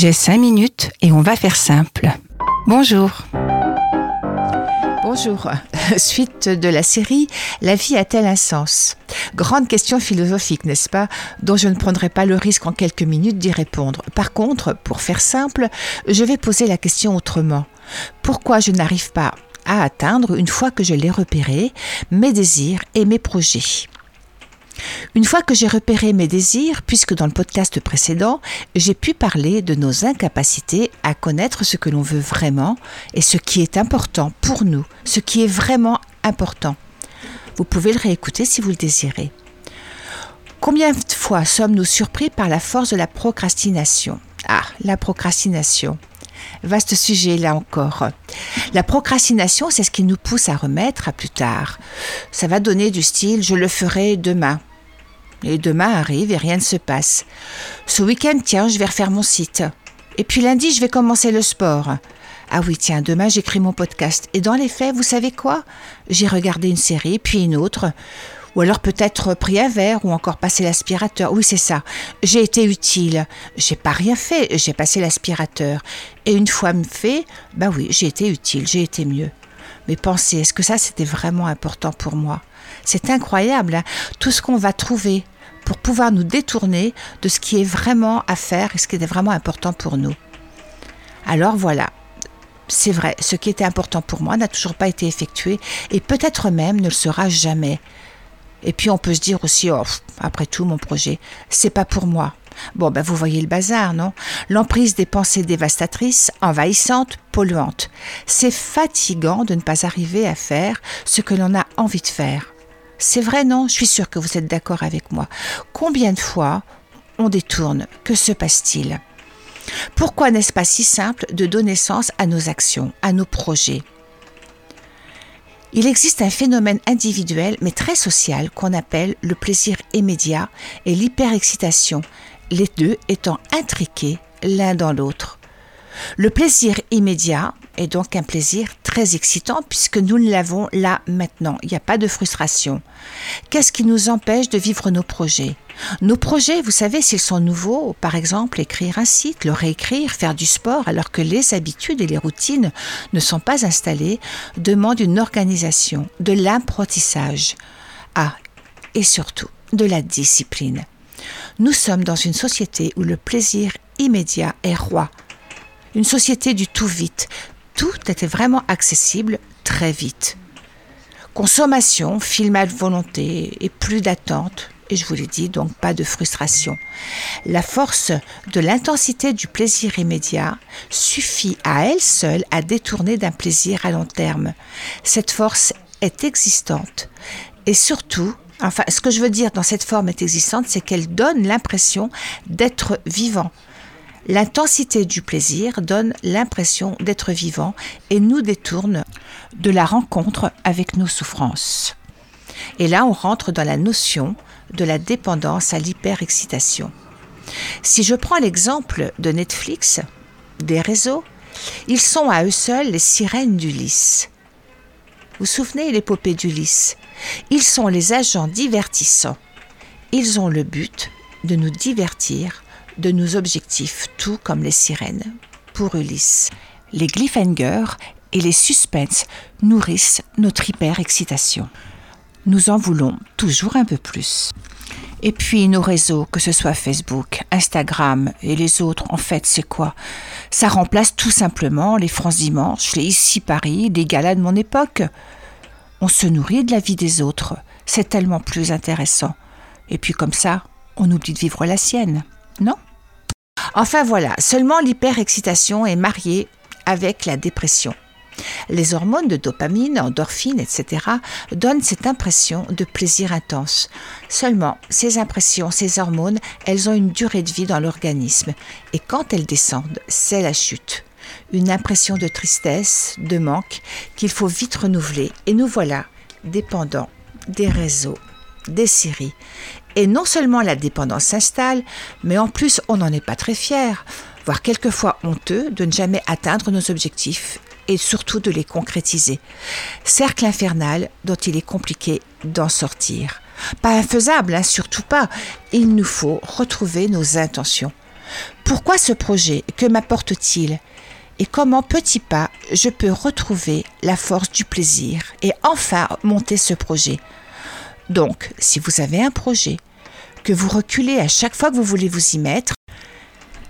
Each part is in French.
J'ai cinq minutes et on va faire simple. Bonjour. Bonjour. Suite de la série La vie a-t-elle un sens? Grande question philosophique, n'est-ce pas Dont je ne prendrai pas le risque en quelques minutes d'y répondre. Par contre, pour faire simple, je vais poser la question autrement. Pourquoi je n'arrive pas à atteindre, une fois que je l'ai repéré, mes désirs et mes projets? Une fois que j'ai repéré mes désirs, puisque dans le podcast précédent, j'ai pu parler de nos incapacités à connaître ce que l'on veut vraiment et ce qui est important pour nous, ce qui est vraiment important. Vous pouvez le réécouter si vous le désirez. Combien de fois sommes-nous surpris par la force de la procrastination? Ah, la procrastination. Vaste sujet là encore. La procrastination, c'est ce qui nous pousse à remettre à plus tard. Ça va donner du style je le ferai demain. Et demain arrive et rien ne se passe. Ce week-end, tiens, je vais refaire mon site. Et puis lundi, je vais commencer le sport. Ah oui, tiens, demain j'écris mon podcast. Et dans les faits, vous savez quoi? J'ai regardé une série, puis une autre. Ou alors peut-être pris un verre ou encore passé l'aspirateur. Oui, c'est ça. J'ai été utile. J'ai pas rien fait. J'ai passé l'aspirateur. Et une fois fait, bah oui, j'ai été utile. J'ai été mieux. Mais pensez, est-ce que ça c'était vraiment important pour moi? C'est incroyable, hein. tout ce qu'on va trouver pour pouvoir nous détourner de ce qui est vraiment à faire et ce qui était vraiment important pour nous. Alors voilà, c'est vrai, ce qui était important pour moi n'a toujours pas été effectué et peut-être même ne le sera jamais. Et puis on peut se dire aussi, oh, après tout, mon projet, c'est pas pour moi. Bon, ben vous voyez le bazar, non? L'emprise des pensées dévastatrices, envahissantes, polluantes. C'est fatigant de ne pas arriver à faire ce que l'on a envie de faire. C'est vrai, non? Je suis sûre que vous êtes d'accord avec moi. Combien de fois on détourne? Que se passe-t-il? Pourquoi n'est-ce pas si simple de donner sens à nos actions, à nos projets? Il existe un phénomène individuel mais très social qu'on appelle le plaisir immédiat et l'hyperexcitation, les deux étant intriqués l'un dans l'autre. Le plaisir immédiat est donc un plaisir très excitant puisque nous l'avons là maintenant. Il n'y a pas de frustration. Qu'est-ce qui nous empêche de vivre nos projets? Nos projets, vous savez, s'ils sont nouveaux, par exemple écrire un site, le réécrire, faire du sport alors que les habitudes et les routines ne sont pas installées, demandent une organisation, de l'apprentissage. Ah, et surtout de la discipline. Nous sommes dans une société où le plaisir immédiat est roi. Une société du tout vite. Tout était vraiment accessible très vite. Consommation, film à volonté et plus d'attente. Et je vous l'ai dit, donc pas de frustration. La force de l'intensité du plaisir immédiat suffit à elle seule à détourner d'un plaisir à long terme. Cette force est existante et surtout Enfin, ce que je veux dire dans cette forme est existante, c'est qu'elle donne l'impression d'être vivant. L'intensité du plaisir donne l'impression d'être vivant et nous détourne de la rencontre avec nos souffrances. Et là, on rentre dans la notion de la dépendance à l'hyperexcitation. Si je prends l'exemple de Netflix, des réseaux, ils sont à eux seuls les sirènes d'Ulysse. Vous vous souvenez l'épopée d'Ulysse Ils sont les agents divertissants. Ils ont le but de nous divertir de nos objectifs, tout comme les sirènes. Pour Ulysse, les cliffhangers et les suspens nourrissent notre hyper-excitation. Nous en voulons toujours un peu plus. Et puis nos réseaux, que ce soit Facebook, Instagram et les autres, en fait, c'est quoi? Ça remplace tout simplement les France Dimanche, les Ici Paris, les galas de mon époque. On se nourrit de la vie des autres. C'est tellement plus intéressant. Et puis comme ça, on oublie de vivre la sienne, non? Enfin voilà, seulement l'hyperexcitation est mariée avec la dépression. Les hormones de dopamine, endorphine, etc. donnent cette impression de plaisir intense. Seulement, ces impressions, ces hormones, elles ont une durée de vie dans l'organisme. Et quand elles descendent, c'est la chute. Une impression de tristesse, de manque, qu'il faut vite renouveler. Et nous voilà, dépendants des réseaux, des séries. Et non seulement la dépendance s'installe, mais en plus on n'en est pas très fier, voire quelquefois honteux de ne jamais atteindre nos objectifs et surtout de les concrétiser. Cercle infernal dont il est compliqué d'en sortir. Pas infaisable, hein, surtout pas. Il nous faut retrouver nos intentions. Pourquoi ce projet? Que m'apporte-t-il? Et comment, petit pas, je peux retrouver la force du plaisir et enfin monter ce projet? Donc, si vous avez un projet, que vous reculez à chaque fois que vous voulez vous y mettre,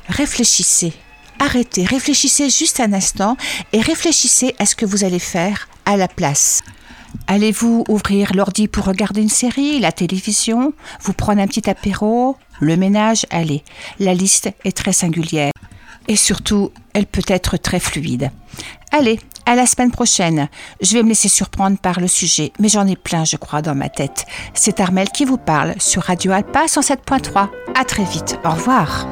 réfléchissez. Arrêtez, réfléchissez juste un instant et réfléchissez à ce que vous allez faire à la place. Allez-vous ouvrir l'ordi pour regarder une série, la télévision, vous prendre un petit apéro, le ménage? Allez, la liste est très singulière. Et surtout, elle peut être très fluide. Allez, à la semaine prochaine. Je vais me laisser surprendre par le sujet, mais j'en ai plein, je crois, dans ma tête. C'est Armel qui vous parle sur Radio Alpa 107.3. À très vite. Au revoir.